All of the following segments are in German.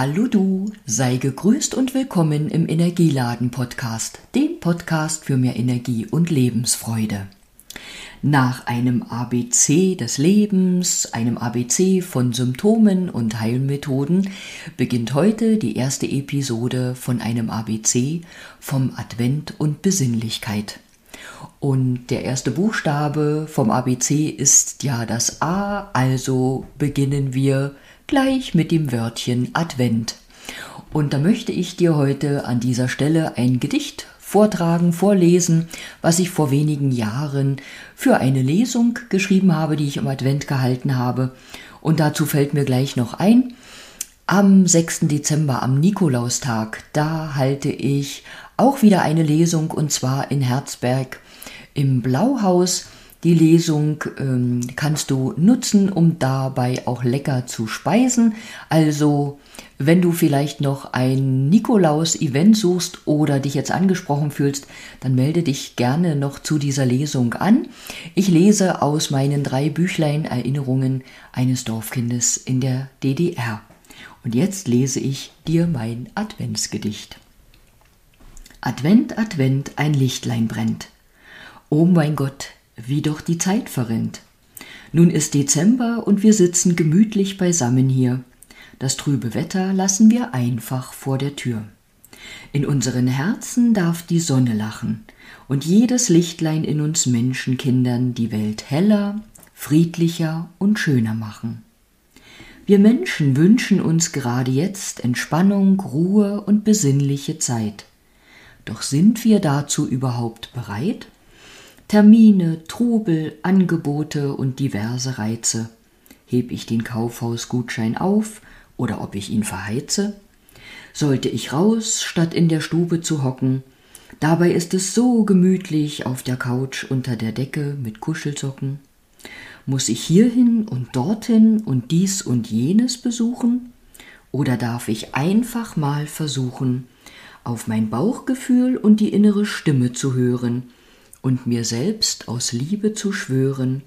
Hallo du, sei gegrüßt und willkommen im Energieladen Podcast, dem Podcast für mehr Energie und Lebensfreude. Nach einem ABC des Lebens, einem ABC von Symptomen und Heilmethoden beginnt heute die erste Episode von einem ABC vom Advent und Besinnlichkeit. Und der erste Buchstabe vom ABC ist ja das A, also beginnen wir gleich mit dem Wörtchen Advent. Und da möchte ich dir heute an dieser Stelle ein Gedicht vortragen, vorlesen, was ich vor wenigen Jahren für eine Lesung geschrieben habe, die ich im Advent gehalten habe. Und dazu fällt mir gleich noch ein, am 6. Dezember, am Nikolaustag, da halte ich auch wieder eine Lesung und zwar in Herzberg im Blauhaus. Die Lesung ähm, kannst du nutzen, um dabei auch lecker zu speisen. Also, wenn du vielleicht noch ein Nikolaus-Event suchst oder dich jetzt angesprochen fühlst, dann melde dich gerne noch zu dieser Lesung an. Ich lese aus meinen drei Büchlein Erinnerungen eines Dorfkindes in der DDR. Und jetzt lese ich dir mein Adventsgedicht. Advent, Advent, ein Lichtlein brennt. Oh mein Gott, wie doch die Zeit verrinnt. Nun ist Dezember und wir sitzen gemütlich beisammen hier. Das trübe Wetter lassen wir einfach vor der Tür. In unseren Herzen darf die Sonne lachen und jedes Lichtlein in uns Menschenkindern die Welt heller, friedlicher und schöner machen. Wir Menschen wünschen uns gerade jetzt Entspannung, Ruhe und besinnliche Zeit. Doch sind wir dazu überhaupt bereit? Termine, Trubel, Angebote und diverse Reize. Heb ich den Kaufhausgutschein auf oder ob ich ihn verheize? Sollte ich raus, statt in der Stube zu hocken? Dabei ist es so gemütlich auf der Couch unter der Decke mit Kuschelsocken. Muss ich hierhin und dorthin und dies und jenes besuchen? Oder darf ich einfach mal versuchen, auf mein Bauchgefühl und die innere Stimme zu hören und mir selbst aus Liebe zu schwören,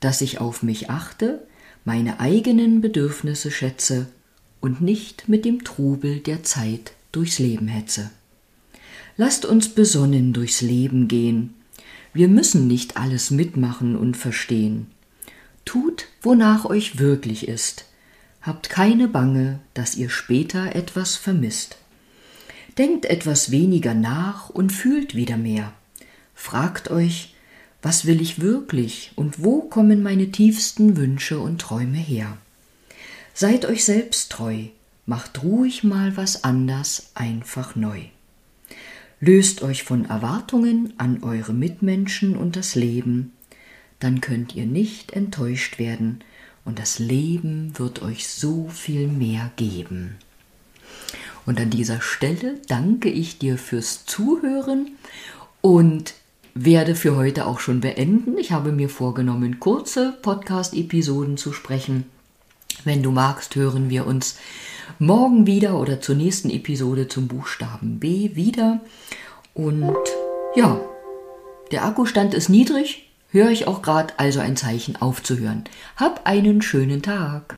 dass ich auf mich achte, meine eigenen Bedürfnisse schätze und nicht mit dem Trubel der Zeit durchs Leben hetze. Lasst uns besonnen durchs Leben gehen. Wir müssen nicht alles mitmachen und verstehen. Tut, wonach euch wirklich ist. Habt keine Bange, dass ihr später etwas vermisst. Denkt etwas weniger nach und fühlt wieder mehr. Fragt euch, was will ich wirklich und wo kommen meine tiefsten Wünsche und Träume her? Seid euch selbst treu, macht ruhig mal was anders einfach neu. Löst euch von Erwartungen an eure Mitmenschen und das Leben, dann könnt ihr nicht enttäuscht werden und das Leben wird euch so viel mehr geben. Und an dieser Stelle danke ich dir fürs Zuhören und werde für heute auch schon beenden. Ich habe mir vorgenommen, kurze Podcast-Episoden zu sprechen. Wenn du magst, hören wir uns morgen wieder oder zur nächsten Episode zum Buchstaben B wieder. Und ja, der Akkustand ist niedrig, höre ich auch gerade, also ein Zeichen aufzuhören. Hab einen schönen Tag.